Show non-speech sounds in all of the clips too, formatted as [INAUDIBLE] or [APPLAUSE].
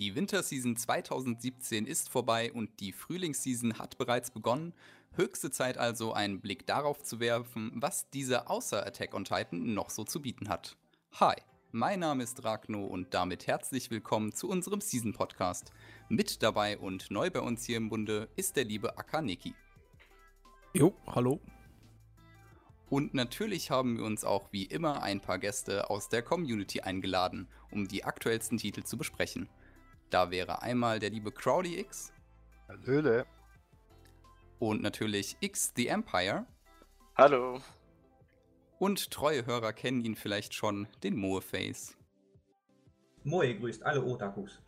Die Winterseason 2017 ist vorbei und die Frühlingsseason hat bereits begonnen. Höchste Zeit also, einen Blick darauf zu werfen, was diese außer Attack on Titan noch so zu bieten hat. Hi, mein Name ist Ragno und damit herzlich willkommen zu unserem Season Podcast. Mit dabei und neu bei uns hier im Bunde ist der liebe Akaneki. Jo, hallo. Und natürlich haben wir uns auch wie immer ein paar Gäste aus der Community eingeladen, um die aktuellsten Titel zu besprechen. Da wäre einmal der liebe Crowley X. Hallöle. Und natürlich X the Empire. Hallo. Und treue Hörer kennen ihn vielleicht schon, den Moeface. Moe grüßt alle Otakus.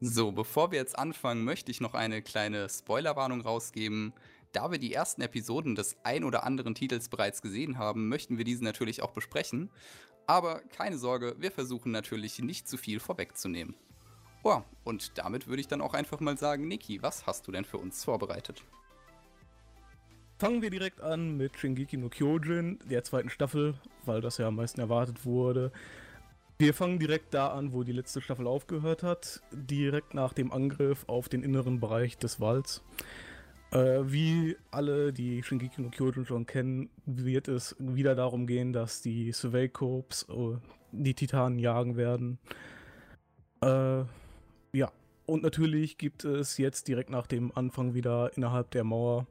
So, bevor wir jetzt anfangen, möchte ich noch eine kleine Spoilerwarnung rausgeben. Da wir die ersten Episoden des ein oder anderen Titels bereits gesehen haben, möchten wir diese natürlich auch besprechen. Aber keine Sorge, wir versuchen natürlich nicht zu viel vorwegzunehmen. Ja, und damit würde ich dann auch einfach mal sagen, Niki, was hast du denn für uns vorbereitet? Fangen wir direkt an mit Shingeki no Kyojin, der zweiten Staffel, weil das ja am meisten erwartet wurde. Wir fangen direkt da an, wo die letzte Staffel aufgehört hat, direkt nach dem Angriff auf den inneren Bereich des Walds. Äh, wie alle, die Shingeki no Kyojin schon kennen, wird es wieder darum gehen, dass die Survey Corps äh, die Titanen jagen werden. Äh, und natürlich gibt es jetzt direkt nach dem Anfang wieder innerhalb der Mauer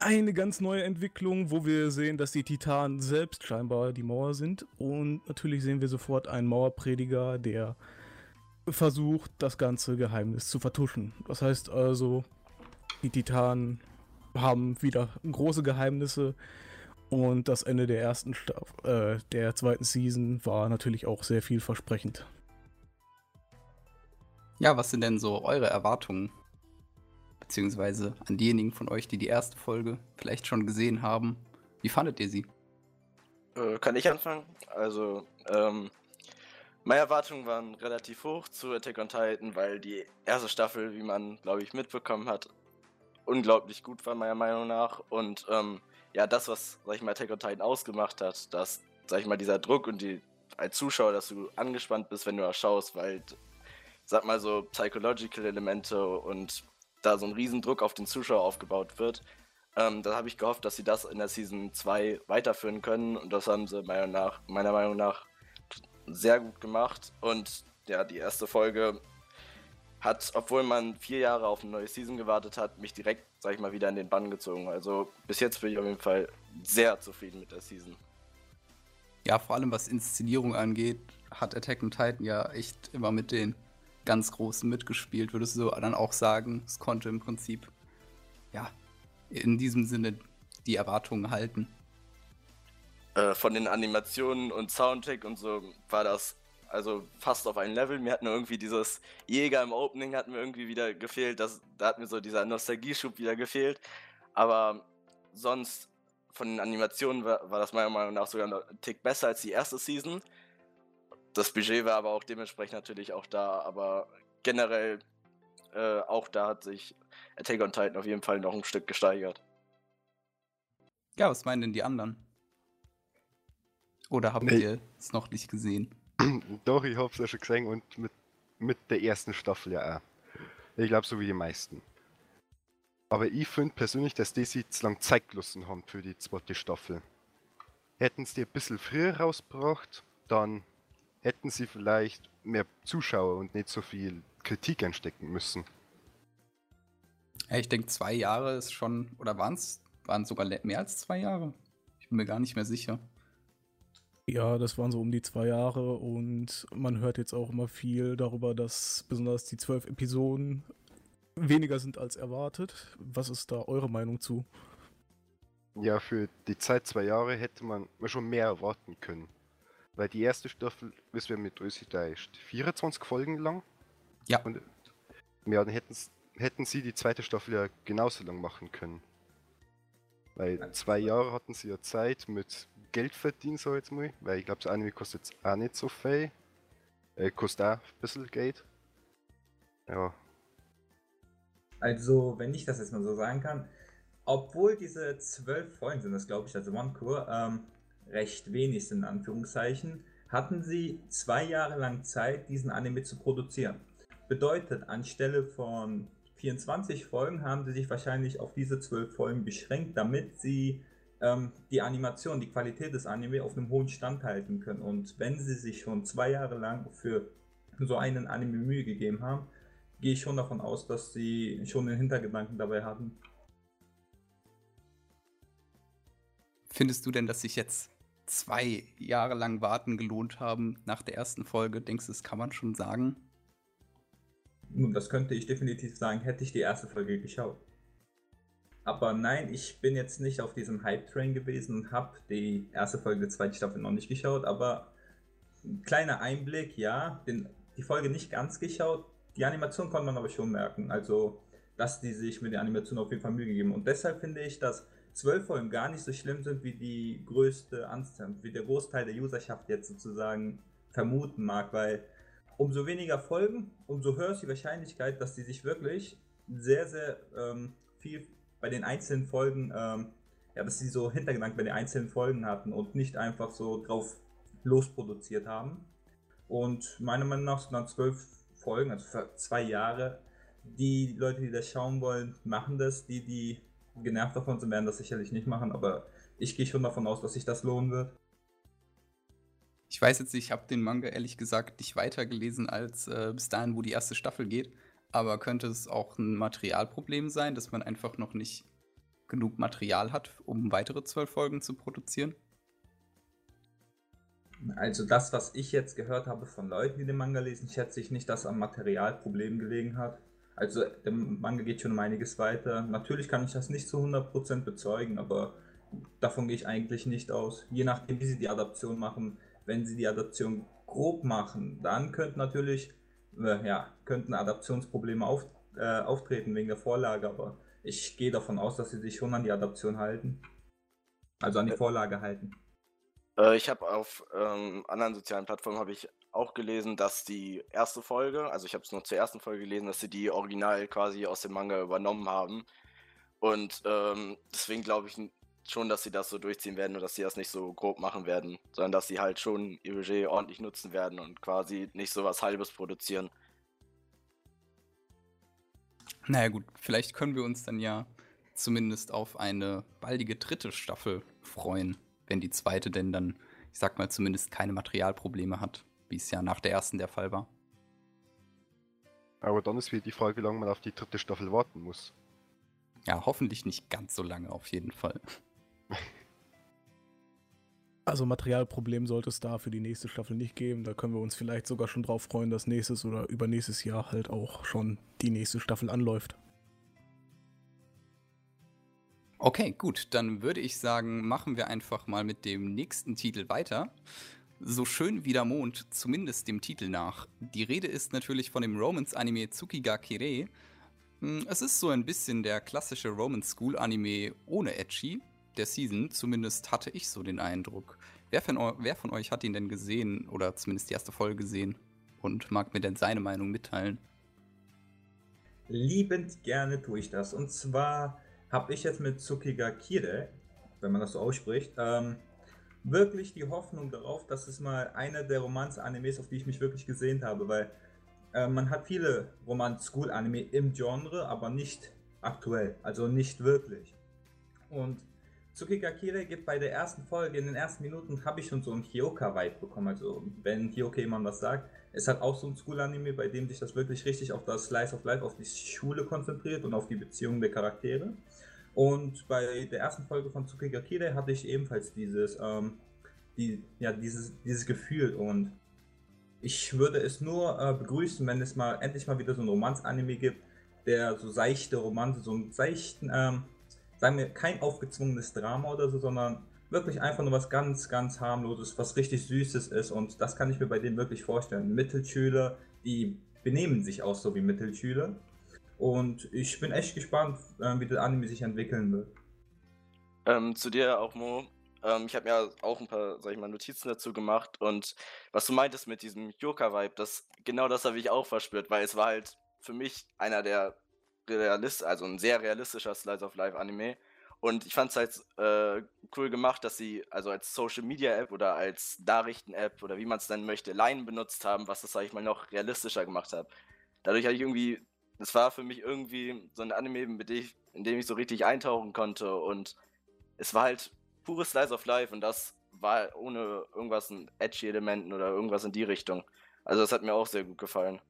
eine ganz neue Entwicklung, wo wir sehen, dass die Titanen selbst scheinbar die Mauer sind. Und natürlich sehen wir sofort einen Mauerprediger, der versucht, das ganze Geheimnis zu vertuschen. Das heißt also, die Titanen haben wieder große Geheimnisse. Und das Ende der ersten äh, der zweiten Season war natürlich auch sehr vielversprechend. Ja, was sind denn so eure Erwartungen? Beziehungsweise an diejenigen von euch, die die erste Folge vielleicht schon gesehen haben. Wie fandet ihr sie? Äh, kann ich anfangen? Also, ähm, meine Erwartungen waren relativ hoch zu Attack on Titan, weil die erste Staffel, wie man, glaube ich, mitbekommen hat, unglaublich gut war, meiner Meinung nach. Und ähm, ja, das, was, sag ich mal, Attack on Titan ausgemacht hat, dass, sag ich mal, dieser Druck und die als Zuschauer, dass du angespannt bist, wenn du das schaust, weil sag mal so, psychological Elemente und da so ein Riesendruck auf den Zuschauer aufgebaut wird. Ähm, da habe ich gehofft, dass sie das in der Season 2 weiterführen können und das haben sie meiner, nach, meiner Meinung nach sehr gut gemacht. Und ja, die erste Folge hat, obwohl man vier Jahre auf eine neue Season gewartet hat, mich direkt, sag ich mal, wieder in den Bann gezogen. Also bis jetzt bin ich auf jeden Fall sehr zufrieden mit der Season. Ja, vor allem was Inszenierung angeht, hat Attack on Titan ja echt immer mit den ganz Großen mitgespielt, würdest du dann auch sagen, es konnte im Prinzip, ja, in diesem Sinne die Erwartungen halten. Äh, von den Animationen und Soundtrack und so war das also fast auf ein Level. Mir hat nur irgendwie dieses Jäger im Opening hat mir irgendwie wieder gefehlt. Das, da hat mir so dieser Nostalgieschub wieder gefehlt. Aber sonst von den Animationen war, war das meiner Meinung nach sogar ein Tick besser als die erste Season. Das Budget war aber auch dementsprechend natürlich auch da, aber generell äh, auch da hat sich Attack on Titan auf jeden Fall noch ein Stück gesteigert. Ja, was meinen denn die anderen? Oder habt nee. ihr es noch nicht gesehen? [CLEARS THROAT] Doch, ich hab's ja schon gesehen und mit, mit der ersten Staffel ja auch. Ich glaube, so wie die meisten. Aber ich finde persönlich, dass die sich zu lang Zeit gelassen haben für die zweite Staffel. Hätten sie die ein bisschen früher rausgebracht, dann hätten sie vielleicht mehr Zuschauer und nicht so viel Kritik einstecken müssen. Ja, ich denke, zwei Jahre ist schon, oder waren es waren sogar mehr als zwei Jahre? Ich bin mir gar nicht mehr sicher. Ja, das waren so um die zwei Jahre und man hört jetzt auch immer viel darüber, dass besonders die zwölf Episoden weniger sind als erwartet. Was ist da eure Meinung zu? Ja, für die Zeit zwei Jahre hätte man schon mehr erwarten können. Weil die erste Staffel, wissen wir mit ist 24 Folgen lang. Ja. Und ja, dann hätten, hätten sie die zweite Staffel ja genauso lang machen können. Weil zwei Jahre hatten sie ja Zeit mit Geld verdienen, so jetzt mal. Weil ich glaube, das Anime kostet jetzt auch nicht so viel. Äh, kostet auch ein bisschen Geld. Ja. Also, wenn ich das jetzt mal so sagen kann, obwohl diese zwölf Folgen sind, das glaube ich, also One Core, ähm, recht wenig in Anführungszeichen, hatten sie zwei Jahre lang Zeit, diesen Anime zu produzieren. Bedeutet, anstelle von 24 Folgen haben sie sich wahrscheinlich auf diese 12 Folgen beschränkt, damit sie ähm, die Animation, die Qualität des Anime auf einem hohen Stand halten können. Und wenn sie sich schon zwei Jahre lang für so einen Anime Mühe gegeben haben, gehe ich schon davon aus, dass sie schon den Hintergedanken dabei hatten. Findest du denn, dass sich jetzt zwei Jahre lang warten gelohnt haben nach der ersten Folge? Denkst du, das kann man schon sagen? Nun, das könnte ich definitiv sagen, hätte ich die erste Folge geschaut. Aber nein, ich bin jetzt nicht auf diesem Hype-Train gewesen und habe die erste Folge der zweiten Staffel noch nicht geschaut, aber ein kleiner Einblick, ja, den, die Folge nicht ganz geschaut, die Animation konnte man aber schon merken, also dass die sich mit der Animation auf jeden Fall Mühe gegeben und deshalb finde ich, dass zwölf Folgen gar nicht so schlimm sind, wie die größte Anzahl, wie der Großteil der Userschaft jetzt sozusagen vermuten mag, weil umso weniger Folgen, umso höher ist die Wahrscheinlichkeit, dass sie sich wirklich sehr, sehr ähm, viel bei den einzelnen Folgen, ähm, ja, dass sie so Hintergedanken bei den einzelnen Folgen hatten und nicht einfach so drauf losproduziert haben. Und meiner Meinung nach sind dann zwölf Folgen, also für zwei Jahre. Die Leute, die das schauen wollen, machen das. Die, die genervt davon sind, werden das sicherlich nicht machen, aber ich gehe schon davon aus, dass sich das lohnen wird. Ich weiß jetzt, ich habe den Manga ehrlich gesagt nicht weitergelesen als äh, bis dahin, wo die erste Staffel geht. Aber könnte es auch ein Materialproblem sein, dass man einfach noch nicht genug Material hat, um weitere zwölf Folgen zu produzieren? Also das, was ich jetzt gehört habe von Leuten, die den Manga lesen, schätze ich nicht, dass am Materialproblem gelegen hat. Also der Manga geht schon um einiges weiter. Natürlich kann ich das nicht zu 100% bezeugen, aber davon gehe ich eigentlich nicht aus. Je nachdem, wie sie die Adaption machen. Wenn sie die Adaption grob machen, dann könnten natürlich äh, ja, könnten Adaptionsprobleme auf, äh, auftreten wegen der Vorlage, aber ich gehe davon aus, dass sie sich schon an die Adaption halten. Also an die Vorlage halten. Äh, ich habe auf ähm, anderen sozialen Plattformen habe ich auch gelesen, dass die erste Folge, also ich habe es nur zur ersten Folge gelesen, dass sie die original quasi aus dem Manga übernommen haben. Und ähm, deswegen glaube ich schon, dass sie das so durchziehen werden und dass sie das nicht so grob machen werden, sondern dass sie halt schon ihr Budget ordentlich nutzen werden und quasi nicht so was Halbes produzieren. Naja gut, vielleicht können wir uns dann ja zumindest auf eine baldige dritte Staffel freuen wenn die zweite denn dann, ich sag mal, zumindest keine Materialprobleme hat, wie es ja nach der ersten der Fall war. Aber dann ist wieder die Frage, wie lange man auf die dritte Staffel warten muss. Ja, hoffentlich nicht ganz so lange auf jeden Fall. [LAUGHS] Also Materialproblem sollte es da für die nächste Staffel nicht geben. Da können wir uns vielleicht sogar schon drauf freuen, dass nächstes oder übernächstes Jahr halt auch schon die nächste Staffel anläuft. Okay, gut, dann würde ich sagen, machen wir einfach mal mit dem nächsten Titel weiter. So schön wie der Mond, zumindest dem Titel nach. Die Rede ist natürlich von dem Romance-Anime Tsukiga Kirei. Hm, es ist so ein bisschen der klassische Romance School-Anime ohne Edgy der Season, zumindest hatte ich so den Eindruck. Wer von, wer von euch hat ihn denn gesehen oder zumindest die erste Folge gesehen und mag mir denn seine Meinung mitteilen? Liebend gerne tue ich das. Und zwar habe ich jetzt mit Tsukiga Kire, wenn man das so ausspricht, ähm, wirklich die Hoffnung darauf, dass es mal einer der Romanz-Animes, auf die ich mich wirklich gesehen habe, weil äh, man hat viele Romanz-School-Anime im Genre, aber nicht aktuell, also nicht wirklich. Und Tsukiga Kire gibt bei der ersten Folge, in den ersten Minuten, habe ich schon so einen Hyoka-Vibe bekommen. Also, wenn Hyoka jemand was sagt, es hat auch so ein School-Anime, bei dem sich das wirklich richtig auf das Slice of Life, auf die Schule konzentriert und auf die Beziehungen der Charaktere. Und bei der ersten Folge von Tsukiga Kire hatte ich ebenfalls dieses, ähm, die, ja, dieses, dieses Gefühl. Und ich würde es nur äh, begrüßen, wenn es mal endlich mal wieder so ein Romanz-Anime gibt, der so seichte Romanze, so einen seichten, ähm, sagen wir, kein aufgezwungenes Drama oder so, sondern wirklich einfach nur was ganz, ganz harmloses, was richtig Süßes ist. Und das kann ich mir bei denen wirklich vorstellen. Mittelschüler, die benehmen sich auch so wie Mittelschüler und ich bin echt gespannt, äh, wie der Anime sich entwickeln wird. Ähm, zu dir auch, Mo. Ähm, ich habe mir auch ein paar, sag ich mal, Notizen dazu gemacht und was du meintest mit diesem Yoka-Vibe, das, genau das habe ich auch verspürt, weil es war halt für mich einer der Realist, also ein sehr realistischer Slice of Life Anime Und ich fand es halt äh, cool gemacht, dass sie also als Social Media App oder als Nachrichten-App oder wie man es nennen möchte, Line benutzt haben, was das, sag ich mal, noch realistischer gemacht hat. Dadurch hatte ich irgendwie, es war für mich irgendwie so ein Anime, mit dem ich, in dem ich so richtig eintauchen konnte und es war halt pures Slice of Life und das war ohne irgendwas in edgy Elementen oder irgendwas in die Richtung. Also das hat mir auch sehr gut gefallen.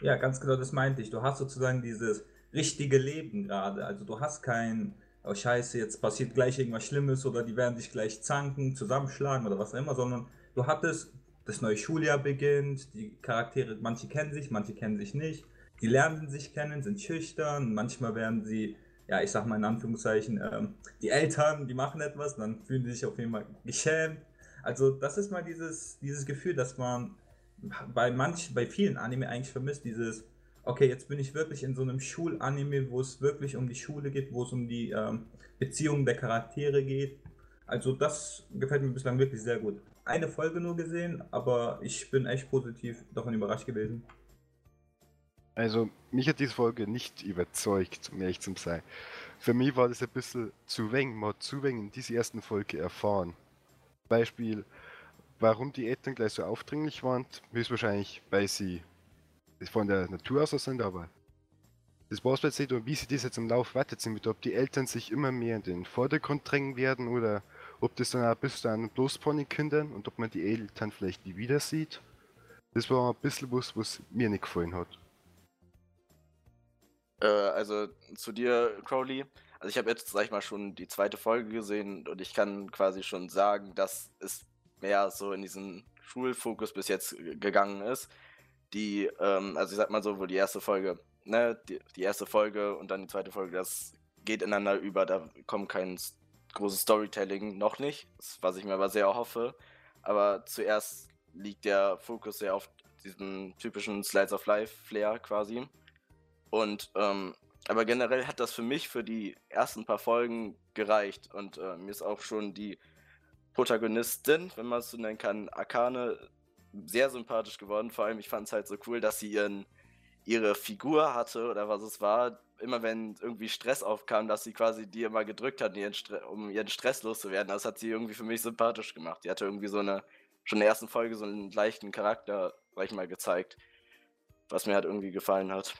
Ja, ganz genau, das meinte ich. Du hast sozusagen dieses richtige Leben gerade. Also du hast kein, oh scheiße, jetzt passiert gleich irgendwas Schlimmes oder die werden sich gleich zanken, zusammenschlagen oder was auch immer, sondern du hattest, das neue Schuljahr beginnt, die Charaktere, manche kennen sich, manche kennen sich nicht. Die lernen sich kennen, sind schüchtern, manchmal werden sie, ja, ich sag mal in Anführungszeichen, ähm, die Eltern, die machen etwas, dann fühlen sie sich auf jeden Fall geschämt. Also das ist mal dieses, dieses Gefühl, dass man bei manch, bei vielen Anime eigentlich vermisst, dieses, okay, jetzt bin ich wirklich in so einem Schulanime, wo es wirklich um die Schule geht, wo es um die ähm, Beziehungen der Charaktere geht. Also das gefällt mir bislang wirklich sehr gut. Eine Folge nur gesehen, aber ich bin echt positiv davon überrascht gewesen. Also, mich hat diese Folge nicht überzeugt, um ehrlich zu sein. Für mich war das ein bisschen zu wenig, man hat zu wenig in dieser ersten Folge erfahren. Beispiel, Warum die Eltern gleich so aufdringlich waren, höchstwahrscheinlich, weil sie von der Natur aus sind, aber das war es jetzt nicht, und wie sie das jetzt im Lauf mit, ob die Eltern sich immer mehr in den Vordergrund drängen werden oder ob das dann auch bis dann bloß von den Kindern und ob man die Eltern vielleicht nie wieder sieht. Das war ein bisschen was, was mir nicht gefallen hat. Äh, also zu dir, Crowley. Also ich habe jetzt, sag ich mal, schon die zweite Folge gesehen und ich kann quasi schon sagen, dass es mehr so in diesen Schulfokus bis jetzt gegangen ist. Die, ähm, also ich sag mal so, wo die erste Folge, ne, die, die erste Folge und dann die zweite Folge, das geht ineinander über, da kommt kein großes Storytelling, noch nicht, was ich mir aber sehr hoffe. Aber zuerst liegt der Fokus sehr auf diesem typischen Slides of Life Flair quasi. Und ähm, aber generell hat das für mich für die ersten paar Folgen gereicht und äh, mir ist auch schon die Protagonistin, wenn man es so nennen kann, Akane, sehr sympathisch geworden. Vor allem, ich fand es halt so cool, dass sie ihren, ihre Figur hatte oder was es war. Immer wenn irgendwie Stress aufkam, dass sie quasi die immer gedrückt hat, ihren um ihren Stress loszuwerden. Das hat sie irgendwie für mich sympathisch gemacht. Die hatte irgendwie so eine, schon in der ersten Folge so einen leichten Charakter, sag ich mal, gezeigt. Was mir halt irgendwie gefallen hat.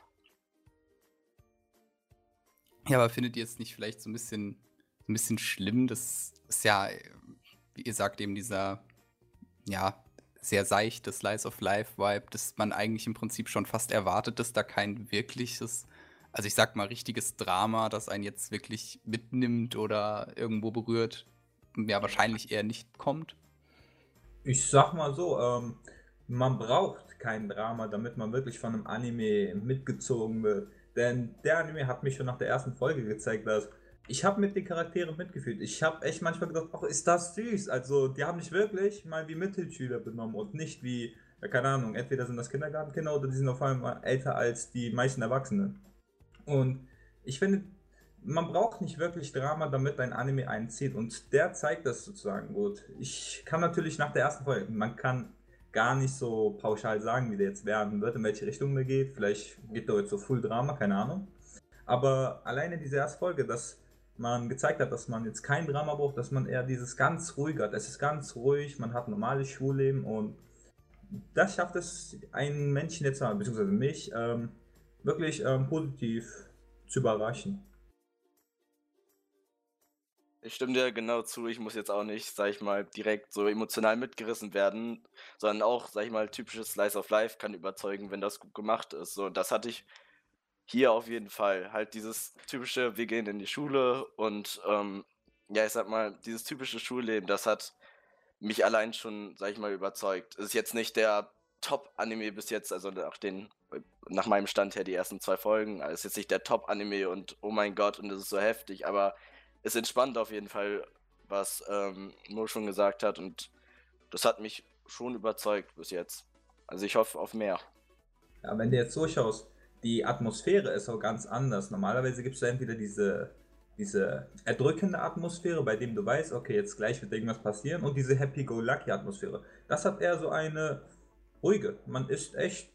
Ja, aber findet ihr es nicht vielleicht so ein bisschen, ein bisschen schlimm? Das ist ja wie ihr sagt, eben dieser, ja, sehr seichte Slice of Life-Vibe, dass man eigentlich im Prinzip schon fast erwartet, dass da kein wirkliches, also ich sag mal, richtiges Drama, das einen jetzt wirklich mitnimmt oder irgendwo berührt, ja, wahrscheinlich eher nicht kommt. Ich sag mal so, ähm, man braucht kein Drama, damit man wirklich von einem Anime mitgezogen wird. Denn der Anime hat mich schon nach der ersten Folge gezeigt, dass ich habe mit den Charakteren mitgefühlt. Ich habe echt manchmal gedacht, ach, ist das süß. Also, die haben mich wirklich mal wie Mittelschüler benommen und nicht wie, ja, keine Ahnung, entweder sind das Kindergartenkinder oder die sind auf einmal älter als die meisten Erwachsenen. Und ich finde, man braucht nicht wirklich Drama, damit ein Anime einzieht. Und der zeigt das sozusagen gut. Ich kann natürlich nach der ersten Folge, man kann gar nicht so pauschal sagen, wie der jetzt werden wird, in welche Richtung der geht. Vielleicht geht der jetzt so Full Drama, keine Ahnung. Aber alleine diese erste Folge, das man gezeigt hat, dass man jetzt kein Drama braucht, dass man eher dieses ganz ruhig hat. Es ist ganz ruhig, man hat normales Schulleben und das schafft es einen Menschen jetzt, beziehungsweise mich, ähm, wirklich ähm, positiv zu überraschen. Ich stimme dir genau zu, ich muss jetzt auch nicht, sag ich mal, direkt so emotional mitgerissen werden, sondern auch, sag ich mal, typisches Slice of Life kann überzeugen, wenn das gut gemacht ist. So, das hatte ich hier auf jeden Fall. Halt dieses typische, wir gehen in die Schule und ähm, ja, ich sag mal, dieses typische Schulleben, das hat mich allein schon, sag ich mal, überzeugt. Ist jetzt nicht der Top-Anime bis jetzt, also nach den, nach meinem Stand her die ersten zwei Folgen, also ist jetzt nicht der Top-Anime und oh mein Gott und es ist so heftig, aber es entspannt auf jeden Fall, was ähm, Mo schon gesagt hat und das hat mich schon überzeugt bis jetzt. Also ich hoffe auf mehr. Ja, wenn du jetzt so schaust, die Atmosphäre ist auch ganz anders. Normalerweise gibt es entweder diese, diese erdrückende Atmosphäre, bei dem du weißt, okay, jetzt gleich wird irgendwas passieren, und diese Happy-Go-Lucky-Atmosphäre. Das hat eher so eine ruhige. Man ist echt,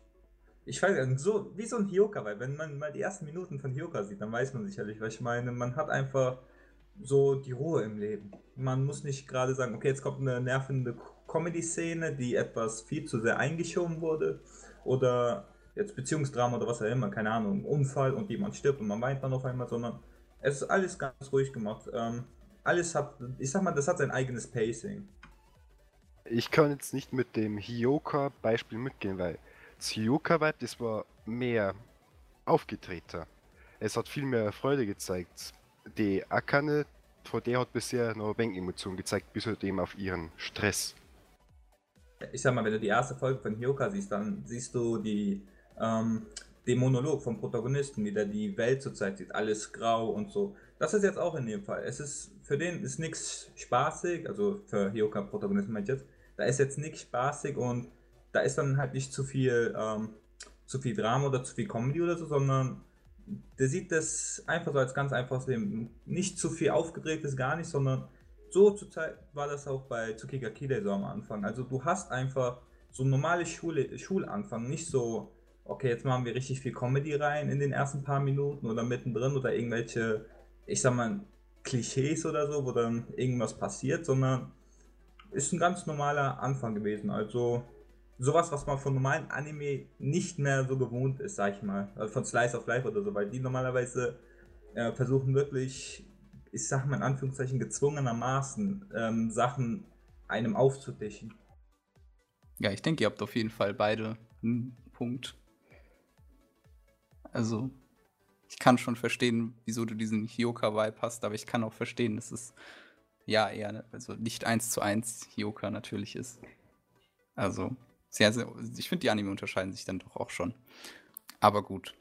ich weiß nicht, so wie so ein Hyoka, weil wenn man mal die ersten Minuten von Hyoka sieht, dann weiß man sicherlich, was ich meine. Man hat einfach so die Ruhe im Leben. Man muss nicht gerade sagen, okay, jetzt kommt eine nervende Comedy-Szene, die etwas viel zu sehr eingeschoben wurde. Oder jetzt Beziehungsdrama oder was auch immer, keine Ahnung, Unfall und jemand stirbt und man weint dann auf einmal, sondern es ist alles ganz ruhig gemacht. Ähm, alles hat, ich sag mal, das hat sein eigenes Pacing. Ich kann jetzt nicht mit dem Hioka-Beispiel mitgehen, weil das Hioka-Vibe, das war mehr aufgetreter. Es hat viel mehr Freude gezeigt. Die Akane, vor der hat bisher nur Bank-Emotionen gezeigt, bis halt eben auf ihren Stress. Ich sag mal, wenn du die erste Folge von Hyoka siehst, dann siehst du die, ähm, den Monolog vom Protagonisten, wie der die Welt zurzeit sieht, alles grau und so. Das ist jetzt auch in dem Fall. Es ist, für den ist nichts spaßig, also für Hyoka-Protagonisten meine ich jetzt, da ist jetzt nichts spaßig und da ist dann halt nicht zu viel, ähm, zu viel Drama oder zu viel Comedy oder so, sondern der sieht das einfach so als ganz einfaches Leben. Nicht zu viel aufgedrehtes, gar nicht, sondern so zur Zeit war das auch bei Tsukiga Kide so am Anfang. Also du hast einfach so normale Schule, Schulanfang, nicht so, okay, jetzt machen wir richtig viel Comedy rein in den ersten paar Minuten oder mittendrin oder irgendwelche, ich sag mal, Klischees oder so, wo dann irgendwas passiert, sondern ist ein ganz normaler Anfang gewesen. Also sowas, was man von normalen Anime nicht mehr so gewohnt ist, sag ich mal. Also von Slice of Life oder so, weil die normalerweise äh, versuchen wirklich, ich sag mal in Anführungszeichen, gezwungenermaßen ähm, Sachen einem aufzutischen. Ja, ich denke, ihr habt auf jeden Fall beide einen Punkt. Also, ich kann schon verstehen, wieso du diesen Hyoka-Vibe hast, aber ich kann auch verstehen, dass es ja eher, also nicht eins zu eins Hyoka natürlich ist. Also, sehr, sehr, ich finde, die Anime unterscheiden sich dann doch auch schon. Aber gut.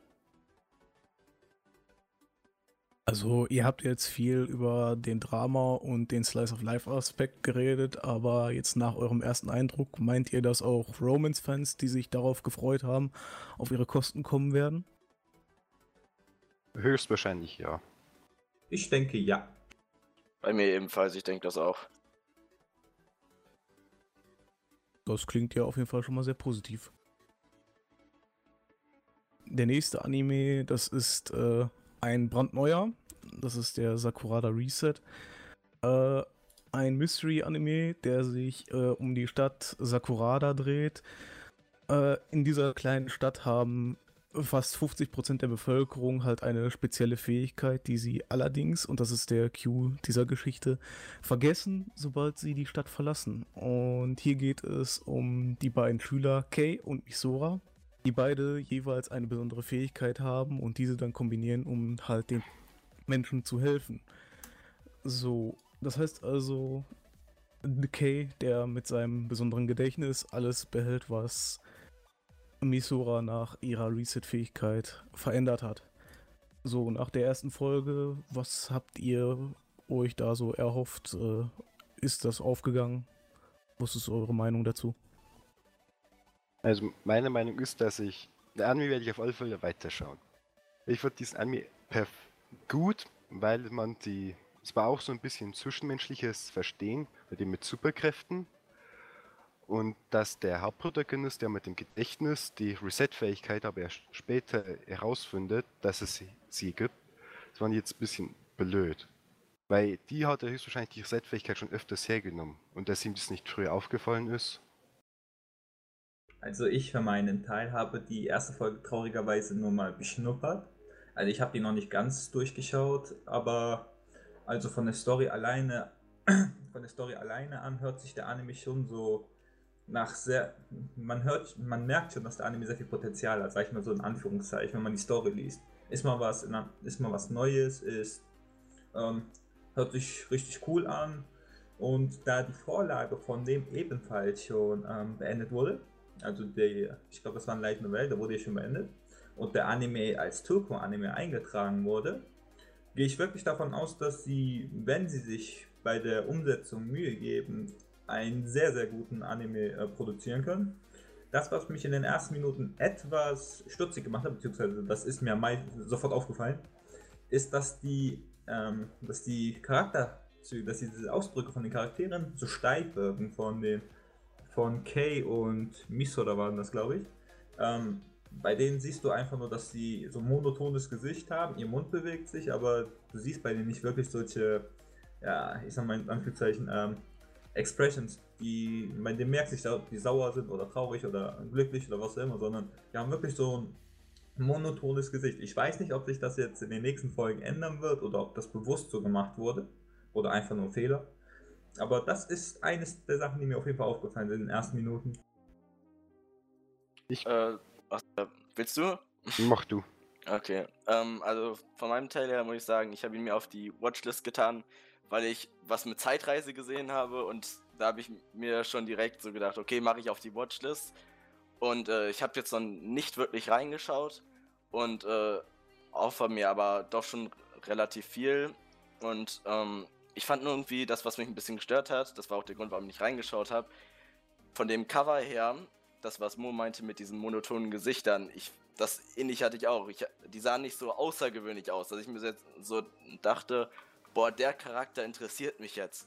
Also, ihr habt jetzt viel über den Drama und den Slice of Life Aspekt geredet, aber jetzt nach eurem ersten Eindruck, meint ihr, dass auch Romance-Fans, die sich darauf gefreut haben, auf ihre Kosten kommen werden? Höchstwahrscheinlich ja. Ich denke ja. Bei mir ebenfalls, ich denke das auch. Das klingt ja auf jeden Fall schon mal sehr positiv. Der nächste Anime, das ist äh, ein brandneuer. Das ist der Sakurada Reset. Äh, ein Mystery-Anime, der sich äh, um die Stadt Sakurada dreht. Äh, in dieser kleinen Stadt haben fast 50% der Bevölkerung halt eine spezielle Fähigkeit, die sie allerdings, und das ist der Cue dieser Geschichte, vergessen, sobald sie die Stadt verlassen. Und hier geht es um die beiden Schüler Kei und Misora, die beide jeweils eine besondere Fähigkeit haben und diese dann kombinieren, um halt den Menschen zu helfen. So, das heißt also, Kei, der mit seinem besonderen Gedächtnis alles behält, was Misora nach ihrer Reset-Fähigkeit verändert hat. So, nach der ersten Folge, was habt ihr euch da so erhofft? Äh, ist das aufgegangen? Was ist eure Meinung dazu? Also meine Meinung ist, dass ich, der Anime werde ich auf alle Fälle weiterschauen. Ich würde diesen Anime gut, weil man die, es war auch so ein bisschen zwischenmenschliches Verstehen, bei dem mit Superkräften, und dass der Hauptprotagonist, der mit dem Gedächtnis die Reset-Fähigkeit aber erst später herausfindet, dass es sie gibt, das war jetzt ein bisschen blöd. Weil die hat er höchstwahrscheinlich die Reset-Fähigkeit schon öfters hergenommen und dass ihm das nicht früher aufgefallen ist. Also ich für meinen Teil habe die erste Folge traurigerweise nur mal beschnuppert. Also ich habe die noch nicht ganz durchgeschaut, aber also von der Story alleine, [CLEARS THROAT] von der Story alleine an hört sich der Anime schon so nach sehr, man hört, man merkt schon, dass der Anime sehr viel Potenzial hat, sag ich mal so in Anführungszeichen, wenn man die Story liest. Ist mal was, ist mal was Neues, ist, ähm, hört sich richtig cool an. Und da die Vorlage von dem ebenfalls schon ähm, beendet wurde, also der, ich glaube, das war ein Light Novel, der wurde ja schon beendet, und der Anime als Turko-Anime eingetragen wurde, gehe ich wirklich davon aus, dass sie, wenn sie sich bei der Umsetzung Mühe geben, einen sehr, sehr guten Anime äh, produzieren können. Das, was mich in den ersten Minuten etwas stutzig gemacht hat, beziehungsweise das ist mir sofort aufgefallen, ist, dass die, ähm, dass die Charakterzüge, dass diese Ausdrücke von den Charakteren so steif wirken, von den von Kay und Miso, da waren das, glaube ich. Ähm, bei denen siehst du einfach nur, dass sie so ein monotones Gesicht haben, ihr Mund bewegt sich, aber du siehst bei denen nicht wirklich solche ja, ich sag mal in Anführungszeichen, ähm, Expressions, die, bei denen merkt sich, die sauer sind oder traurig oder glücklich oder was auch immer, sondern die haben wirklich so ein monotones Gesicht. Ich weiß nicht, ob sich das jetzt in den nächsten Folgen ändern wird oder ob das bewusst so gemacht wurde oder einfach nur ein Fehler. Aber das ist eines der Sachen, die mir auf jeden Fall aufgefallen sind in den ersten Minuten. Ich. Äh, was, äh, willst du? Mach du. [LAUGHS] Okay. Ähm, also von meinem Teil her muss ich sagen, ich habe ihn mir auf die Watchlist getan, weil ich was mit Zeitreise gesehen habe und da habe ich mir schon direkt so gedacht, okay, mache ich auf die Watchlist. Und äh, ich habe jetzt noch nicht wirklich reingeschaut und äh, außer mir aber doch schon relativ viel. Und ähm, ich fand nur irgendwie das, was mich ein bisschen gestört hat, das war auch der Grund, warum ich nicht reingeschaut habe. Von dem Cover her, das, was Mo meinte mit diesen monotonen Gesichtern, ich, das ähnlich hatte ich auch. Ich, die sahen nicht so außergewöhnlich aus, dass ich mir jetzt so dachte, boah, der Charakter interessiert mich jetzt.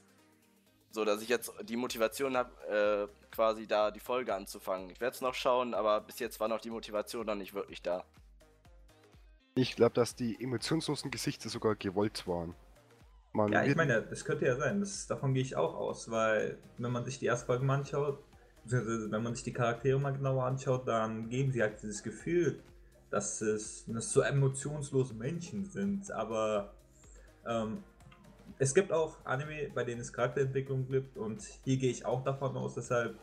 So, dass ich jetzt die Motivation habe, äh, quasi da die Folge anzufangen. Ich werde es noch schauen, aber bis jetzt war noch die Motivation noch nicht wirklich da. Ich glaube, dass die emotionslosen Gesichter sogar gewollt waren. Man ja, ich meine, das könnte ja sein. Das, davon gehe ich auch aus, weil wenn man sich die erste Folge mal anschaut, wenn man sich die Charaktere mal genauer anschaut, dann geben sie halt dieses Gefühl, dass es, dass so emotionslose Menschen sind. Aber ähm, es gibt auch Anime, bei denen es Charakterentwicklung gibt und hier gehe ich auch davon aus. Deshalb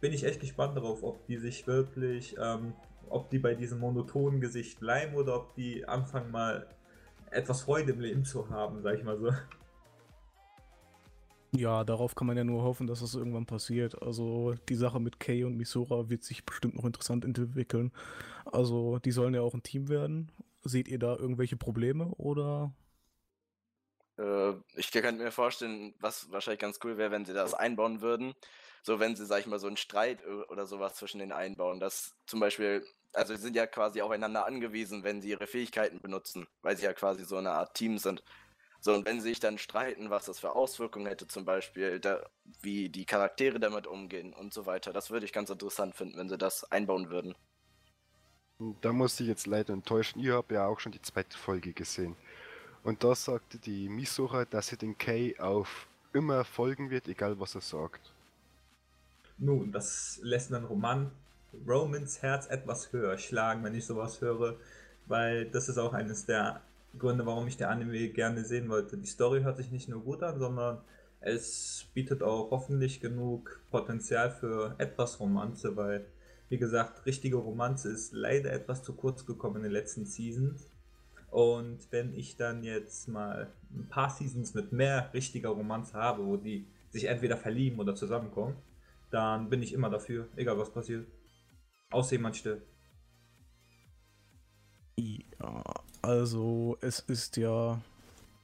bin ich echt gespannt darauf, ob die sich wirklich, ähm, ob die bei diesem monotonen Gesicht bleiben oder ob die anfangen mal etwas Freude im Leben zu haben, sag ich mal so. Ja, darauf kann man ja nur hoffen, dass das irgendwann passiert. Also die Sache mit Kay und Misora wird sich bestimmt noch interessant entwickeln. Also die sollen ja auch ein Team werden. Seht ihr da irgendwelche Probleme oder? Äh, ich kann mir vorstellen, was wahrscheinlich ganz cool wäre, wenn sie das einbauen würden. So, wenn sie, sag ich mal, so einen Streit oder sowas zwischen den einbauen. Dass zum Beispiel also sie sind ja quasi aufeinander angewiesen, wenn sie ihre Fähigkeiten benutzen, weil sie ja quasi so eine Art Team sind. So, und wenn sie sich dann streiten, was das für Auswirkungen hätte, zum Beispiel, da, wie die Charaktere damit umgehen und so weiter, das würde ich ganz interessant finden, wenn sie das einbauen würden. Da muss ich jetzt leider enttäuschen. Ich habe ja auch schon die zweite Folge gesehen. Und da sagte die Misora, dass sie den Kay auf immer folgen wird, egal was er sagt. Nun, das lässt einen Roman Romans Herz etwas höher schlagen, wenn ich sowas höre, weil das ist auch eines der Gründe, warum ich der Anime gerne sehen wollte. Die Story hört sich nicht nur gut an, sondern es bietet auch hoffentlich genug Potenzial für etwas Romanze, weil, wie gesagt, richtige Romanze ist leider etwas zu kurz gekommen in den letzten Seasons. Und wenn ich dann jetzt mal ein paar Seasons mit mehr richtiger Romanze habe, wo die sich entweder verlieben oder zusammenkommen, dann bin ich immer dafür, egal was passiert. Außer jemand stirbt. Ja, also es ist ja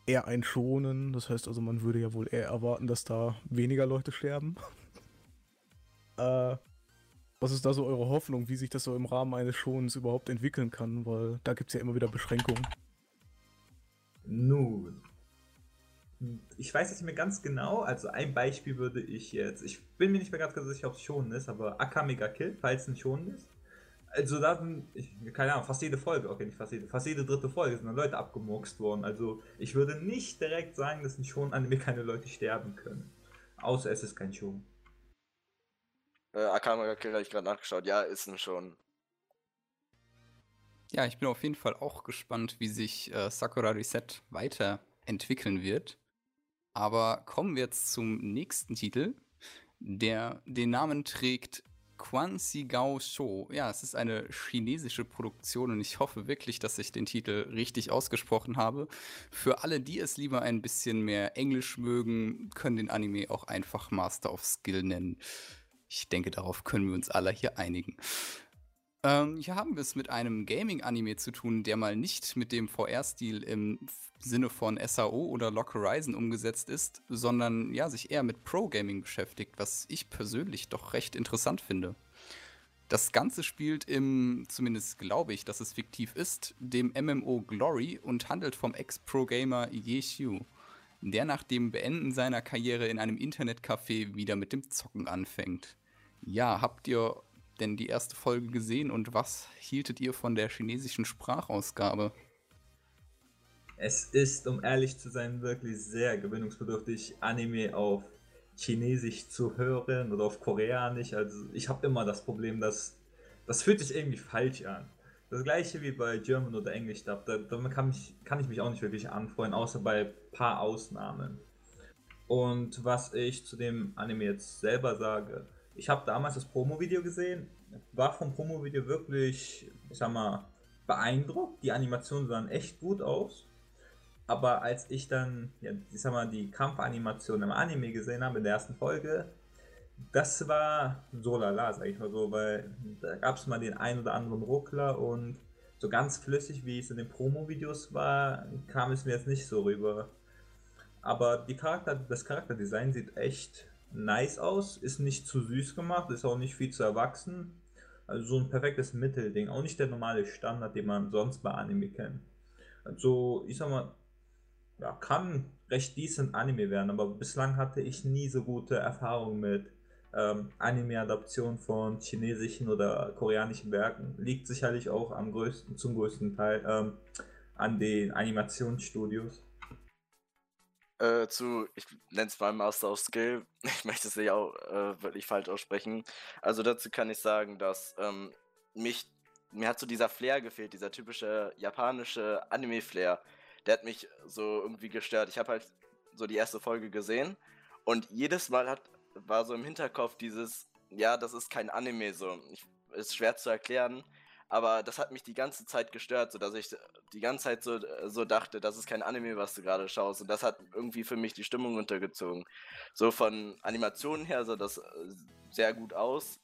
eher ein Schonen. Das heißt also, man würde ja wohl eher erwarten, dass da weniger Leute sterben. [LAUGHS] äh, was ist da so eure Hoffnung, wie sich das so im Rahmen eines Schonens überhaupt entwickeln kann? Weil da gibt es ja immer wieder Beschränkungen. Nun, ich weiß nicht mehr ganz genau, also ein Beispiel würde ich jetzt, ich bin mir nicht mehr ganz sicher, ob es schon ist, aber Akamega Kill, falls es ein schon ist. Also da sind, keine Ahnung, fast jede Folge, okay, nicht fast jede, fast jede dritte Folge sind dann Leute abgemurkst worden. Also ich würde nicht direkt sagen, dass ein schon an mir keine Leute sterben können. Außer es ist kein schon. Äh, Akamega Kill habe ich gerade nachgeschaut, ja, ist ein schon. Ja, ich bin auf jeden Fall auch gespannt, wie sich äh, Sakura Reset weiterentwickeln wird. Aber kommen wir jetzt zum nächsten Titel, der den Namen trägt Quan Sigao Show. Ja, es ist eine chinesische Produktion und ich hoffe wirklich, dass ich den Titel richtig ausgesprochen habe. Für alle, die es lieber ein bisschen mehr Englisch mögen, können den Anime auch einfach Master of Skill nennen. Ich denke, darauf können wir uns alle hier einigen. Ähm, hier haben wir es mit einem Gaming-Anime zu tun, der mal nicht mit dem VR-Stil im Sinne von SAO oder Lock Horizon umgesetzt ist, sondern ja, sich eher mit Pro-Gaming beschäftigt, was ich persönlich doch recht interessant finde. Das Ganze spielt im, zumindest glaube ich, dass es fiktiv ist, dem MMO Glory und handelt vom Ex-Pro-Gamer Ye der nach dem Beenden seiner Karriere in einem Internetcafé wieder mit dem Zocken anfängt. Ja, habt ihr denn die erste Folge gesehen und was hieltet ihr von der chinesischen Sprachausgabe? es ist, um ehrlich zu sein, wirklich sehr gewöhnungsbedürftig, Anime auf Chinesisch zu hören oder auf Koreanisch. Also ich habe immer das Problem, dass das fühlt sich irgendwie falsch an. Das gleiche wie bei German oder Englisch, da, da kann, mich, kann ich mich auch nicht wirklich anfreuen, außer bei ein paar Ausnahmen. Und was ich zu dem Anime jetzt selber sage, ich habe damals das Promo-Video gesehen, war vom Promo-Video wirklich, ich sag mal, beeindruckt. Die Animationen sahen echt gut aus. Aber als ich dann, ja, ich sag mal, die Kampfanimation im Anime gesehen habe in der ersten Folge, das war so lala, sag ich mal so, weil da gab es mal den ein oder anderen Ruckler und so ganz flüssig, wie es in den Promo-Videos war, kam es mir jetzt nicht so rüber. Aber die Charakter, das Charakterdesign sieht echt nice aus, ist nicht zu süß gemacht, ist auch nicht viel zu erwachsen. Also so ein perfektes Mittelding, auch nicht der normale Standard, den man sonst bei Anime kennt. Also ich sag mal, ja, kann recht decent Anime werden, aber bislang hatte ich nie so gute Erfahrungen mit ähm, Anime-Adaption von chinesischen oder koreanischen Werken. Liegt sicherlich auch am größten, zum größten Teil ähm, an den Animationsstudios. Äh, zu, ich nenne es mal Master of Skill, [LAUGHS] ich möchte es nicht auch äh, wirklich falsch aussprechen. Also dazu kann ich sagen, dass ähm, mich, mir hat so dieser Flair gefehlt, dieser typische japanische Anime-Flair der hat mich so irgendwie gestört. Ich habe halt so die erste Folge gesehen und jedes Mal hat, war so im Hinterkopf dieses, ja, das ist kein Anime so. Ich, ist schwer zu erklären, aber das hat mich die ganze Zeit gestört, so dass ich die ganze Zeit so, so dachte, das ist kein Anime, was du gerade schaust. Und das hat irgendwie für mich die Stimmung untergezogen. So von Animationen her sah das äh, sehr gut aus.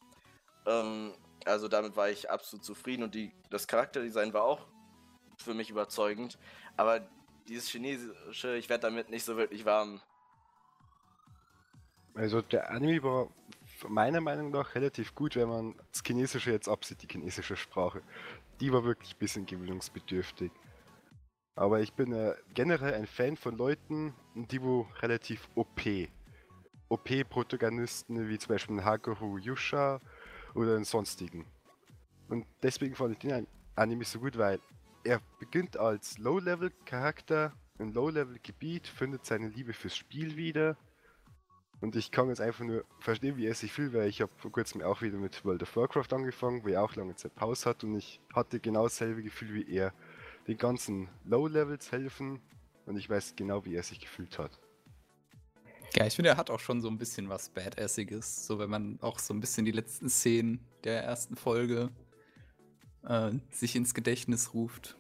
Ähm, also damit war ich absolut zufrieden und die, das Charakterdesign war auch für mich überzeugend. Aber dieses Chinesische, ich werde damit nicht so wirklich warm. Also der Anime war meiner Meinung nach relativ gut, wenn man das Chinesische jetzt absieht, die chinesische Sprache. Die war wirklich ein bisschen gewöhnungsbedürftig. Aber ich bin äh, generell ein Fan von Leuten, die wo relativ OP. OP-Protagonisten wie zum Beispiel Hakuho Yusha oder einen sonstigen. Und deswegen fand ich den Anime so gut, weil er beginnt als Low-Level-Charakter im Low-Level-Gebiet, findet seine Liebe fürs Spiel wieder. Und ich kann jetzt einfach nur verstehen, wie er sich fühlt, weil ich habe vor kurzem auch wieder mit World of Warcraft angefangen, wo er auch lange Zeit Pause hat und ich hatte genau dasselbe Gefühl wie er. Den ganzen Low-Levels helfen und ich weiß genau, wie er sich gefühlt hat. Ja, ich finde, er hat auch schon so ein bisschen was Badassiges, so wenn man auch so ein bisschen die letzten Szenen der ersten Folge äh, sich ins Gedächtnis ruft.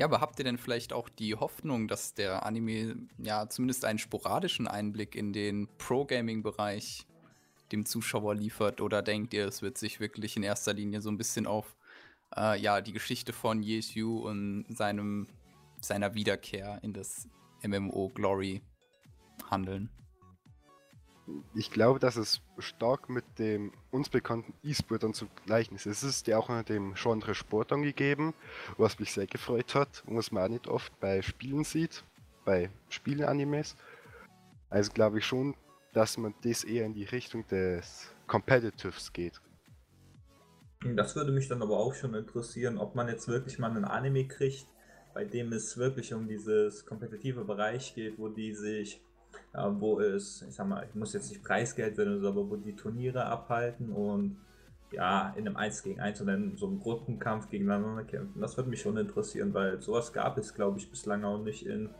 Ja, aber habt ihr denn vielleicht auch die Hoffnung, dass der Anime ja zumindest einen sporadischen Einblick in den Pro-Gaming-Bereich dem Zuschauer liefert? Oder denkt ihr, es wird sich wirklich in erster Linie so ein bisschen auf äh, ja, die Geschichte von Yesu und seinem, seiner Wiederkehr in das MMO Glory handeln? Ich glaube, dass es stark mit dem uns bekannten E-Sport dann zu gleichen ist. Es ist ja auch unter dem Genre Sport angegeben, was mich sehr gefreut hat und was man auch nicht oft bei Spielen sieht, bei Spielen-Animes. Also glaube ich schon, dass man das eher in die Richtung des Competitives geht. Das würde mich dann aber auch schon interessieren, ob man jetzt wirklich mal einen Anime kriegt, bei dem es wirklich um dieses kompetitive Bereich geht, wo die sich wo es, ich sag mal, ich muss jetzt nicht Preisgeld sein, aber wo die Turniere abhalten und ja, in einem 1 gegen 1 oder in so einem Gruppenkampf gegeneinander kämpfen. Das würde mich schon interessieren, weil sowas gab es, glaube ich, bislang auch nicht in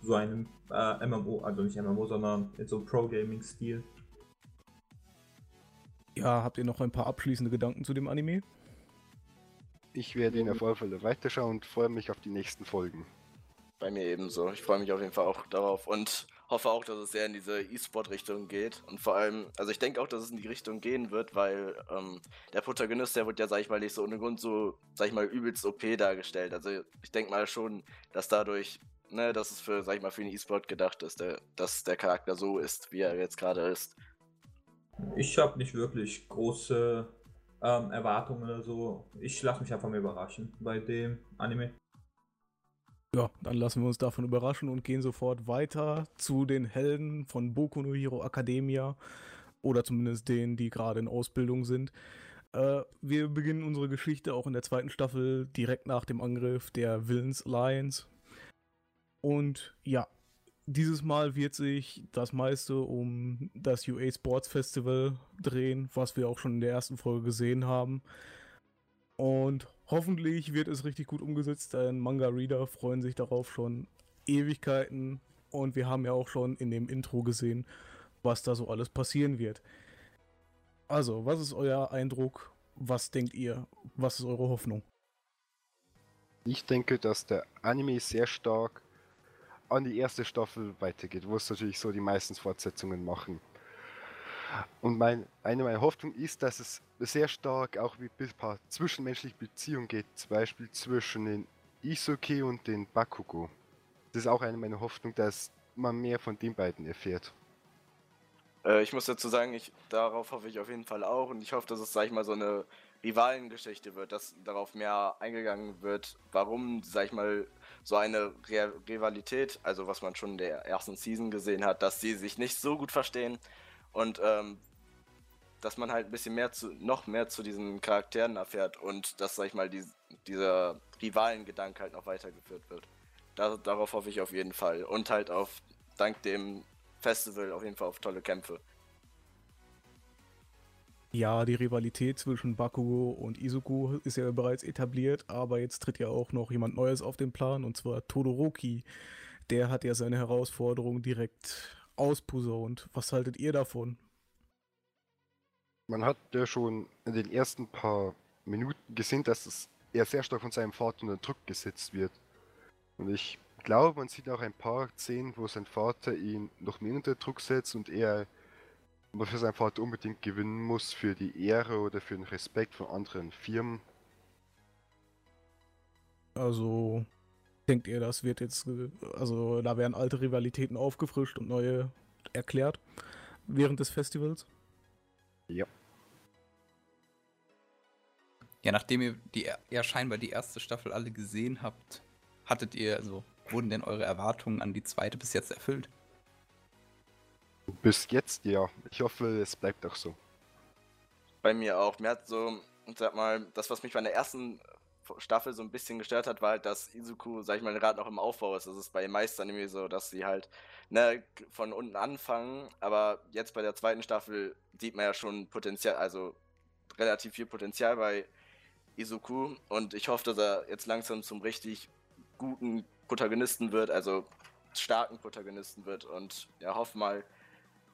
so einem äh, MMO, also nicht MMO, sondern in so einem Pro-Gaming-Stil. Ja, habt ihr noch ein paar abschließende Gedanken zu dem Anime? Ich werde ihn auf alle Fälle weiterschauen und freue mich auf die nächsten Folgen. Bei mir ebenso. Ich freue mich auf jeden Fall auch darauf und hoffe auch, dass es sehr in diese E-Sport-Richtung geht. Und vor allem, also ich denke auch, dass es in die Richtung gehen wird, weil ähm, der Protagonist, der wird ja, sag ich mal, nicht so ohne Grund so, sag ich mal, übelst OP dargestellt. Also ich denke mal schon, dass dadurch, ne, dass es für, sag ich mal, für den E-Sport gedacht ist, der, dass der Charakter so ist, wie er jetzt gerade ist. Ich habe nicht wirklich große ähm, Erwartungen oder so. Ich lasse mich einfach mal überraschen bei dem Anime. Ja, dann lassen wir uns davon überraschen und gehen sofort weiter zu den Helden von Boku no Hero Academia oder zumindest denen, die gerade in Ausbildung sind. Äh, wir beginnen unsere Geschichte auch in der zweiten Staffel direkt nach dem Angriff der Villains Alliance. Und ja, dieses Mal wird sich das meiste um das UA Sports Festival drehen, was wir auch schon in der ersten Folge gesehen haben. Und hoffentlich wird es richtig gut umgesetzt, denn Manga-Reader freuen sich darauf schon Ewigkeiten. Und wir haben ja auch schon in dem Intro gesehen, was da so alles passieren wird. Also, was ist euer Eindruck? Was denkt ihr? Was ist eure Hoffnung? Ich denke, dass der Anime sehr stark an die erste Staffel weitergeht, wo es natürlich so die meisten Fortsetzungen machen. Und mein, eine meiner Hoffnungen ist, dass es sehr stark auch mit ein paar zwischenmenschliche Beziehungen geht, zum Beispiel zwischen den Isuke und den Bakugo. Das ist auch eine meiner Hoffnungen, dass man mehr von den beiden erfährt. Äh, ich muss dazu sagen, ich, darauf hoffe ich auf jeden Fall auch und ich hoffe, dass es, sag ich mal, so eine Rivalengeschichte wird, dass darauf mehr eingegangen wird, warum, sag ich mal, so eine Re Rivalität, also was man schon in der ersten Season gesehen hat, dass sie sich nicht so gut verstehen und ähm, dass man halt ein bisschen mehr zu, noch mehr zu diesen Charakteren erfährt und dass, sag ich mal, die, dieser Rivalengedanke halt noch weitergeführt wird. Da, darauf hoffe ich auf jeden Fall. Und halt auf, dank dem Festival, auf jeden Fall auf tolle Kämpfe. Ja, die Rivalität zwischen Bakugo und Izuku ist ja bereits etabliert, aber jetzt tritt ja auch noch jemand Neues auf den Plan, und zwar Todoroki. Der hat ja seine Herausforderung direkt ausposaunt. Was haltet ihr davon? Man hat ja schon in den ersten paar Minuten gesehen, dass es er sehr stark von seinem Vater unter Druck gesetzt wird. Und ich glaube, man sieht auch ein paar Szenen, wo sein Vater ihn noch mehr unter Druck setzt und er für seinen Vater unbedingt gewinnen muss für die Ehre oder für den Respekt von anderen Firmen. Also denkt ihr, das wird jetzt, also da werden alte Rivalitäten aufgefrischt und neue erklärt während des Festivals? Ja. Ja, nachdem ihr die, ja scheinbar die erste Staffel alle gesehen habt, hattet ihr, also wurden denn eure Erwartungen an die zweite bis jetzt erfüllt? Bis jetzt ja. Ich hoffe, es bleibt auch so. Bei mir auch. Mir hat so, sag mal, das, was mich bei der ersten Staffel so ein bisschen gestört hat, war halt, dass Izuku, sag ich mal, gerade noch im Aufbau ist. Das ist bei den meisten Anime so, dass sie halt ne, von unten anfangen. Aber jetzt bei der zweiten Staffel sieht man ja schon Potenzial, also relativ viel Potenzial bei Izuku. Und ich hoffe, dass er jetzt langsam zum richtig guten Protagonisten wird, also starken Protagonisten wird. Und ja, hoffe mal,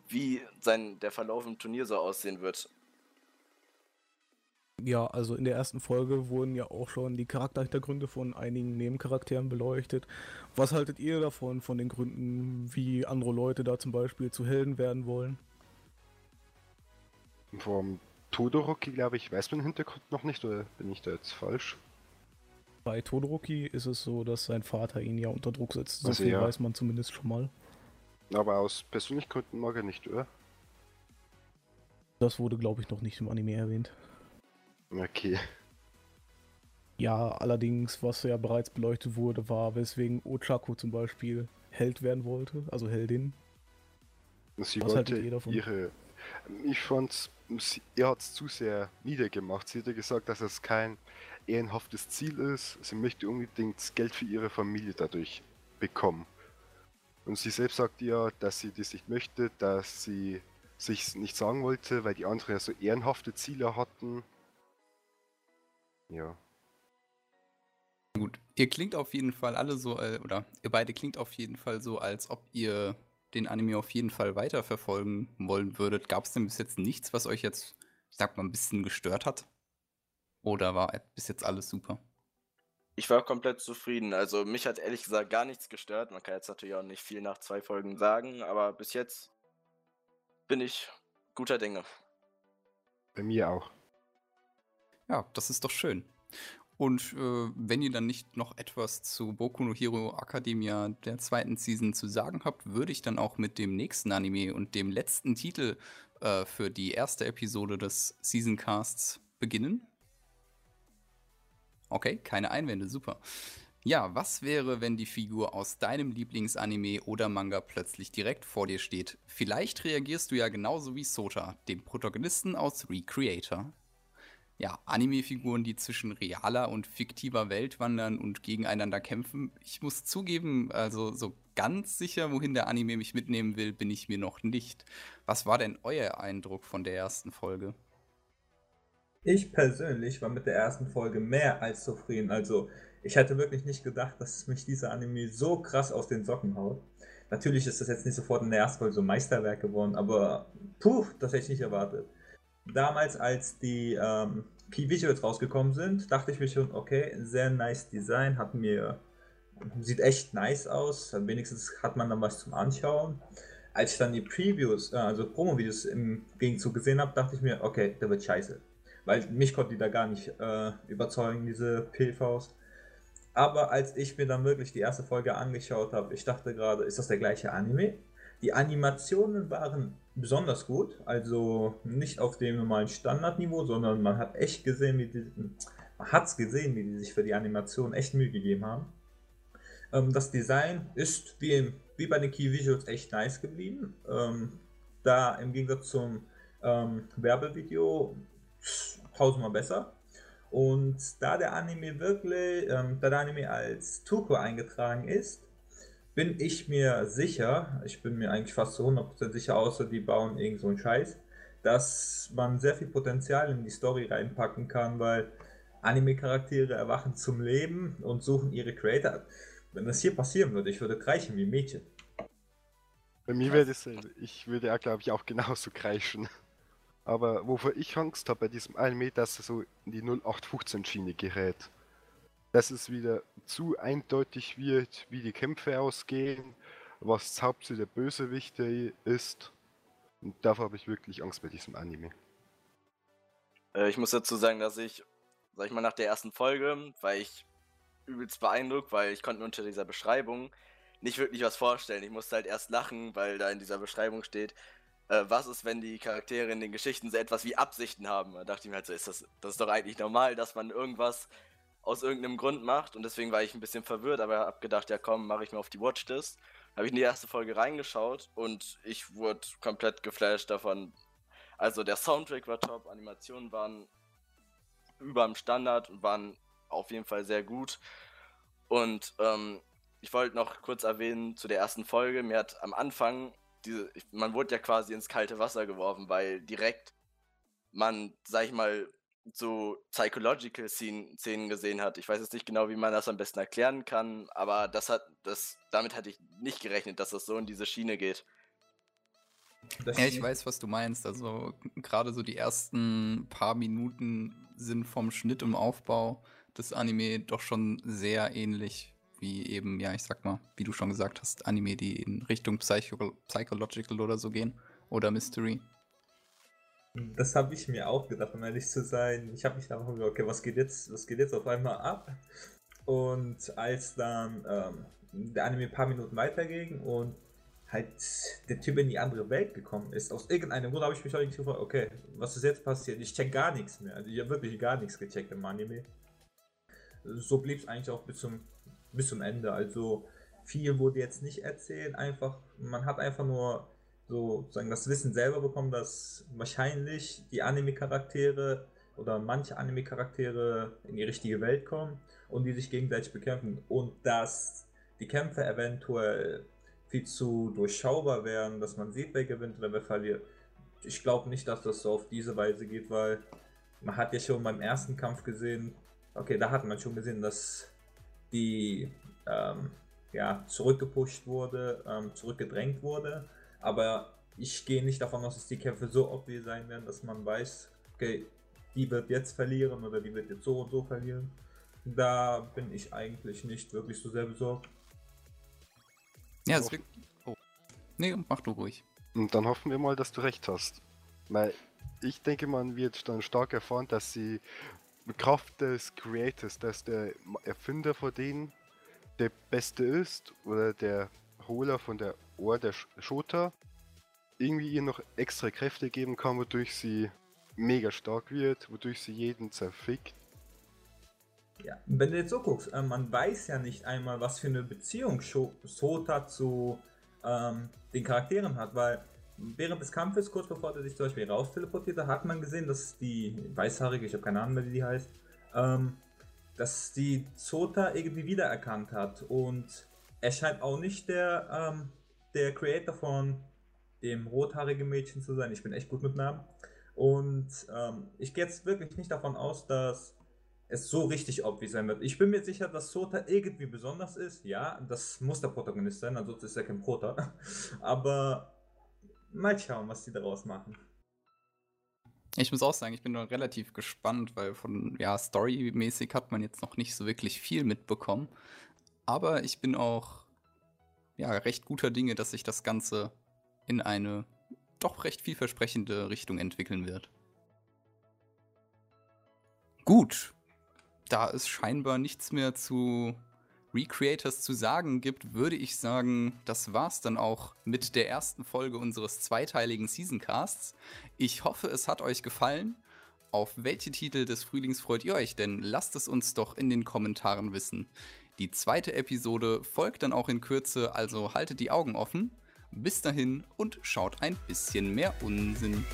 wie sein, der Verlauf im Turnier so aussehen wird. Ja, also in der ersten Folge wurden ja auch schon die Charakterhintergründe von einigen Nebencharakteren beleuchtet. Was haltet ihr davon, von den Gründen, wie andere Leute da zum Beispiel zu Helden werden wollen? Vom Todoroki, glaube ich, weiß man den Hintergrund noch nicht, oder bin ich da jetzt falsch? Bei Todoroki ist es so, dass sein Vater ihn ja unter Druck setzt. So Also viel ja. weiß man zumindest schon mal. Aber aus Persönlichkeiten mag er nicht, oder? Das wurde, glaube ich, noch nicht im Anime erwähnt. Okay. Ja, allerdings, was ja bereits beleuchtet wurde, war, weswegen Ochako zum Beispiel Held werden wollte, also Heldin. Sie Was haltet wollte ihr davon? ihre. Ich fand's, sie- er hat's zu sehr niedergemacht. Sie hat ja gesagt, dass es kein ehrenhaftes Ziel ist. Sie möchte unbedingt das Geld für ihre Familie dadurch bekommen. Und sie selbst sagt ja, dass sie das nicht möchte, dass sie sich nicht sagen wollte, weil die anderen ja so ehrenhafte Ziele hatten. Ja. Gut, ihr klingt auf jeden Fall alle so, äh, oder ihr beide klingt auf jeden Fall so, als ob ihr den Anime auf jeden Fall weiterverfolgen wollen würdet. Gab es denn bis jetzt nichts, was euch jetzt, ich sag mal, ein bisschen gestört hat? Oder war bis jetzt alles super? Ich war komplett zufrieden. Also mich hat ehrlich gesagt gar nichts gestört. Man kann jetzt natürlich auch nicht viel nach zwei Folgen sagen, aber bis jetzt bin ich guter Dinge. Bei mir auch. Ja, das ist doch schön. Und äh, wenn ihr dann nicht noch etwas zu Boku no Hero Academia der zweiten Season zu sagen habt, würde ich dann auch mit dem nächsten Anime und dem letzten Titel äh, für die erste Episode des Seasoncasts beginnen. Okay, keine Einwände, super. Ja, was wäre, wenn die Figur aus deinem Lieblingsanime oder Manga plötzlich direkt vor dir steht? Vielleicht reagierst du ja genauso wie Sota, dem Protagonisten aus Recreator. Ja, Anime-Figuren, die zwischen realer und fiktiver Welt wandern und gegeneinander kämpfen. Ich muss zugeben, also so ganz sicher, wohin der Anime mich mitnehmen will, bin ich mir noch nicht. Was war denn euer Eindruck von der ersten Folge? Ich persönlich war mit der ersten Folge mehr als zufrieden. Also, ich hätte wirklich nicht gedacht, dass mich dieser Anime so krass aus den Socken haut. Natürlich ist das jetzt nicht sofort in der ersten Folge so ein Meisterwerk geworden, aber puh, das hätte ich nicht erwartet damals, als die ähm, Key Visuals rausgekommen sind, dachte ich mir schon, okay, sehr nice Design, hat mir, sieht echt nice aus, wenigstens hat man dann was zum Anschauen. Als ich dann die Previews, äh, also Promo-Videos im Gegenzug gesehen habe, dachte ich mir, okay, der wird scheiße. Weil mich konnte die da gar nicht äh, überzeugen, diese PVs. Aber als ich mir dann wirklich die erste Folge angeschaut habe, ich dachte gerade, ist das der gleiche Anime? Die Animationen waren besonders gut, also nicht auf dem normalen Standardniveau, sondern man hat echt gesehen, wie die, man hat's gesehen, wie die sich für die Animation echt Mühe gegeben haben. Ähm, das Design ist wie, wie bei den Key Visuals echt nice geblieben. Ähm, da im Gegensatz zum ähm, Werbevideo tausendmal besser. Und da der Anime wirklich, ähm, da der Anime als Tuko eingetragen ist, bin ich mir sicher, ich bin mir eigentlich fast zu 100% sicher, außer die bauen irgend so einen Scheiß, dass man sehr viel Potenzial in die Story reinpacken kann, weil Anime-Charaktere erwachen zum Leben und suchen ihre Creator. Wenn das hier passieren würde, ich würde kreischen wie Mädchen. Bei mir wäre das, ich würde ja glaube ich auch genauso kreischen. Aber wovor ich Angst habe bei diesem Anime, dass er so in die 0815 Schiene gerät dass es wieder zu eindeutig wird, wie die Kämpfe ausgehen, was Hauptziel der Bösewichte ist. Und davor habe ich wirklich Angst bei diesem Anime. Äh, ich muss dazu sagen, dass ich, sag ich mal, nach der ersten Folge, war ich übelst beeindruckt, weil ich konnte unter dieser Beschreibung nicht wirklich was vorstellen. Ich musste halt erst lachen, weil da in dieser Beschreibung steht, äh, was ist, wenn die Charaktere in den Geschichten so etwas wie Absichten haben. Da dachte ich mir halt so, ist das, das ist doch eigentlich normal, dass man irgendwas aus irgendeinem Grund macht und deswegen war ich ein bisschen verwirrt, aber habe gedacht, ja komm, mache ich mir auf die Watchlist. Habe ich in die erste Folge reingeschaut und ich wurde komplett geflasht davon. Also der Soundtrack war top, Animationen waren über dem Standard und waren auf jeden Fall sehr gut. Und ähm, ich wollte noch kurz erwähnen zu der ersten Folge, mir hat am Anfang diese, man wurde ja quasi ins kalte Wasser geworfen, weil direkt man, sag ich mal, so Psychological Szenen gesehen hat. Ich weiß jetzt nicht genau, wie man das am besten erklären kann, aber das hat, das, damit hatte ich nicht gerechnet, dass das so in diese Schiene geht. Das ja, ich weiß, was du meinst. Also gerade so die ersten paar Minuten sind vom Schnitt im Aufbau des Anime doch schon sehr ähnlich wie eben, ja, ich sag mal, wie du schon gesagt hast, Anime, die in Richtung Psycho Psychological oder so gehen oder Mystery. Das habe ich mir auch gedacht, um ehrlich zu sein. Ich habe mich einfach gedacht, okay, was geht jetzt, was geht jetzt auf einmal ab? Und als dann ähm, der Anime ein paar Minuten weiterging und halt der Typ in die andere Welt gekommen ist, aus irgendeinem Grund habe ich mich auch nicht gefragt, okay, was ist jetzt passiert? Ich check gar nichts mehr. Also ich habe wirklich gar nichts gecheckt im Anime. So blieb es eigentlich auch bis zum, bis zum Ende. Also viel wurde jetzt nicht erzählt, einfach, man hat einfach nur so sagen das Wissen selber bekommen, dass wahrscheinlich die Anime-Charaktere oder manche Anime-Charaktere in die richtige Welt kommen und die sich gegenseitig bekämpfen und dass die Kämpfe eventuell viel zu durchschaubar wären, dass man sieht, wer gewinnt oder wer verliert. Ich glaube nicht, dass das so auf diese Weise geht, weil man hat ja schon beim ersten Kampf gesehen, okay, da hat man schon gesehen, dass die ähm, ja, zurückgepusht wurde, ähm, zurückgedrängt wurde aber ich gehe nicht davon aus, dass die Kämpfe so obvious sein werden, dass man weiß, okay, die wird jetzt verlieren oder die wird jetzt so und so verlieren. Da bin ich eigentlich nicht wirklich so sehr besorgt. Ja, es wird. Oh. Nee, mach du ruhig. Und dann hoffen wir mal, dass du recht hast. Weil ich denke, man wird dann stark erfahren, dass sie mit Kraft des Creators, dass der Erfinder von denen der Beste ist oder der Holer von der Ohr der Shota irgendwie ihr noch extra Kräfte geben kann, wodurch sie mega stark wird, wodurch sie jeden zerfickt. Ja, wenn du jetzt so guckst, äh, man weiß ja nicht einmal, was für eine Beziehung Sota zu ähm, den Charakteren hat, weil während des Kampfes, kurz bevor er sich zum Beispiel raus teleportierte, hat man gesehen, dass die Weißhaarige, ich habe keine Ahnung wie die heißt, ähm, dass die Zota irgendwie wiedererkannt hat. Und er scheint auch nicht der, ähm, der Creator von dem rothaarigen Mädchen zu sein. Ich bin echt gut mit Namen. Und ähm, ich gehe jetzt wirklich nicht davon aus, dass es so richtig obvious sein wird. Ich bin mir sicher, dass Sota irgendwie besonders ist. Ja, das muss der Protagonist sein, ansonsten ist er kein Prota. [LAUGHS] Aber mal schauen, was die daraus machen. Ich muss auch sagen, ich bin nur relativ gespannt, weil von, ja, storymäßig hat man jetzt noch nicht so wirklich viel mitbekommen. Aber ich bin auch, ja, recht guter Dinge, dass sich das Ganze in eine doch recht vielversprechende Richtung entwickeln wird. Gut, da es scheinbar nichts mehr zu Recreators zu sagen gibt, würde ich sagen, das war's dann auch mit der ersten Folge unseres zweiteiligen Seasoncasts. Ich hoffe, es hat euch gefallen. Auf welche Titel des Frühlings freut ihr euch denn? Lasst es uns doch in den Kommentaren wissen. Die zweite Episode folgt dann auch in Kürze, also haltet die Augen offen. Bis dahin und schaut ein bisschen mehr Unsinn.